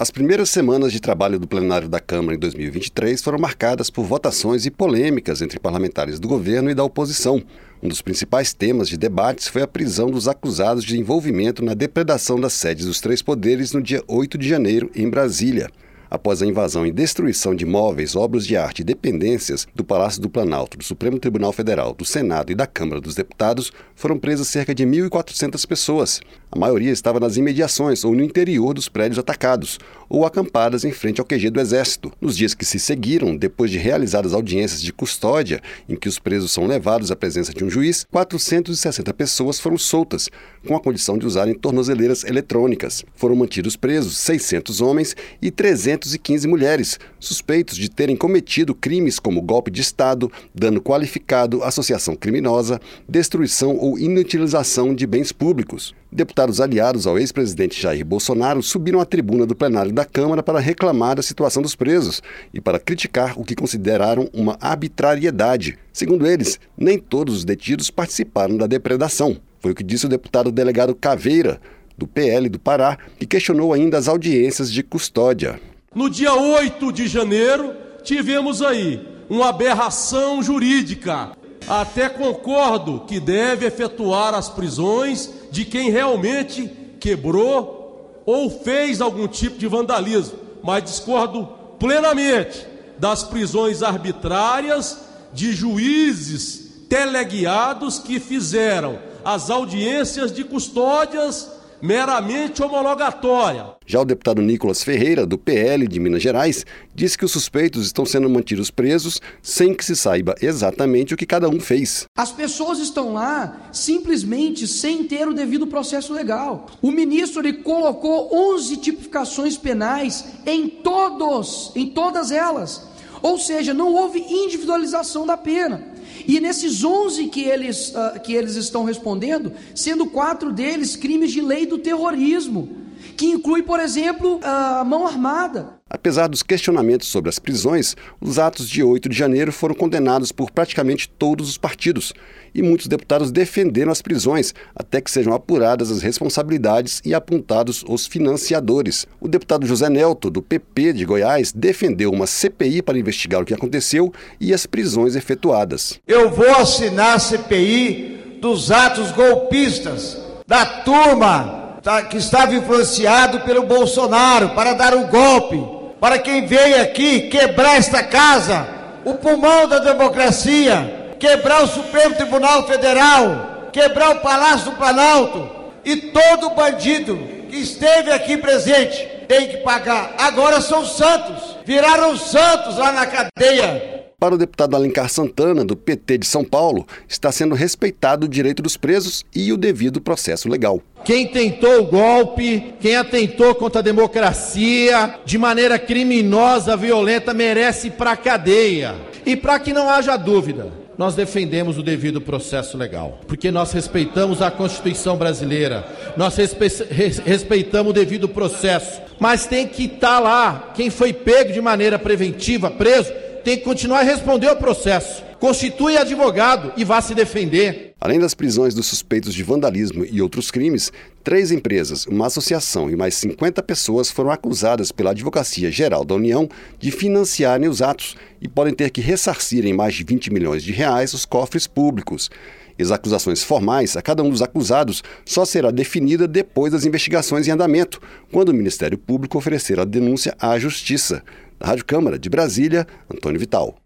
As primeiras semanas de trabalho do plenário da Câmara em 2023 foram marcadas por votações e polêmicas entre parlamentares do governo e da oposição. Um dos principais temas de debates foi a prisão dos acusados de envolvimento na depredação das sedes dos três poderes no dia 8 de janeiro, em Brasília após a invasão e destruição de móveis, obras de arte e dependências do Palácio do Planalto, do Supremo Tribunal Federal, do Senado e da Câmara dos Deputados, foram presas cerca de 1.400 pessoas. A maioria estava nas imediações ou no interior dos prédios atacados, ou acampadas em frente ao QG do Exército. Nos dias que se seguiram, depois de realizadas audiências de custódia, em que os presos são levados à presença de um juiz, 460 pessoas foram soltas, com a condição de usarem tornozeleiras eletrônicas. Foram mantidos presos 600 homens e 315 mulheres, suspeitos de terem cometido crimes como golpe de Estado, dano qualificado, associação criminosa, destruição ou inutilização de bens públicos. Deputados aliados ao ex-presidente Jair Bolsonaro subiram à tribuna do plenário da Câmara para reclamar da situação dos presos e para criticar o que consideraram uma arbitrariedade. Segundo eles, nem todos os detidos participaram da depredação. Foi o que disse o deputado delegado Caveira, do PL do Pará, que questionou ainda as audiências de custódia. No dia 8 de janeiro, tivemos aí uma aberração jurídica. Até concordo que deve efetuar as prisões de quem realmente quebrou ou fez algum tipo de vandalismo, mas discordo plenamente das prisões arbitrárias de juízes teleguiados que fizeram as audiências de custódias meramente homologatória. Já o deputado Nicolas Ferreira, do PL de Minas Gerais, disse que os suspeitos estão sendo mantidos presos sem que se saiba exatamente o que cada um fez. As pessoas estão lá simplesmente sem ter o devido processo legal. O ministro ele colocou 11 tipificações penais em todos, em todas elas. Ou seja, não houve individualização da pena. E nesses 11 que eles, uh, que eles estão respondendo, sendo quatro deles crimes de lei do terrorismo, que inclui, por exemplo, a mão armada. Apesar dos questionamentos sobre as prisões, os atos de 8 de janeiro foram condenados por praticamente todos os partidos, e muitos deputados defenderam as prisões até que sejam apuradas as responsabilidades e apontados os financiadores. O deputado José Nelto, do PP de Goiás, defendeu uma CPI para investigar o que aconteceu e as prisões efetuadas. Eu vou assinar a CPI dos atos golpistas da turma tá, que estava influenciado pelo Bolsonaro para dar um golpe para quem veio aqui quebrar esta casa, o pulmão da democracia, quebrar o Supremo Tribunal Federal, quebrar o Palácio do Planalto e todo bandido que esteve aqui presente tem que pagar. Agora são santos, viraram santos lá na cadeia. Para o deputado Alencar Santana, do PT de São Paulo, está sendo respeitado o direito dos presos e o devido processo legal. Quem tentou o golpe, quem atentou contra a democracia de maneira criminosa, violenta, merece para a cadeia. E para que não haja dúvida, nós defendemos o devido processo legal, porque nós respeitamos a Constituição brasileira, nós respe respeitamos o devido processo, mas tem que estar tá lá quem foi pego de maneira preventiva, preso, tem que continuar a responder ao processo. Constitui advogado e vá se defender. Além das prisões dos suspeitos de vandalismo e outros crimes, três empresas, uma associação e mais 50 pessoas foram acusadas pela Advocacia Geral da União de financiarem os atos e podem ter que ressarcir em mais de 20 milhões de reais os cofres públicos. As acusações formais a cada um dos acusados só será definida depois das investigações em andamento, quando o Ministério Público oferecer a denúncia à Justiça. Da Rádio Câmara de Brasília, Antônio Vital.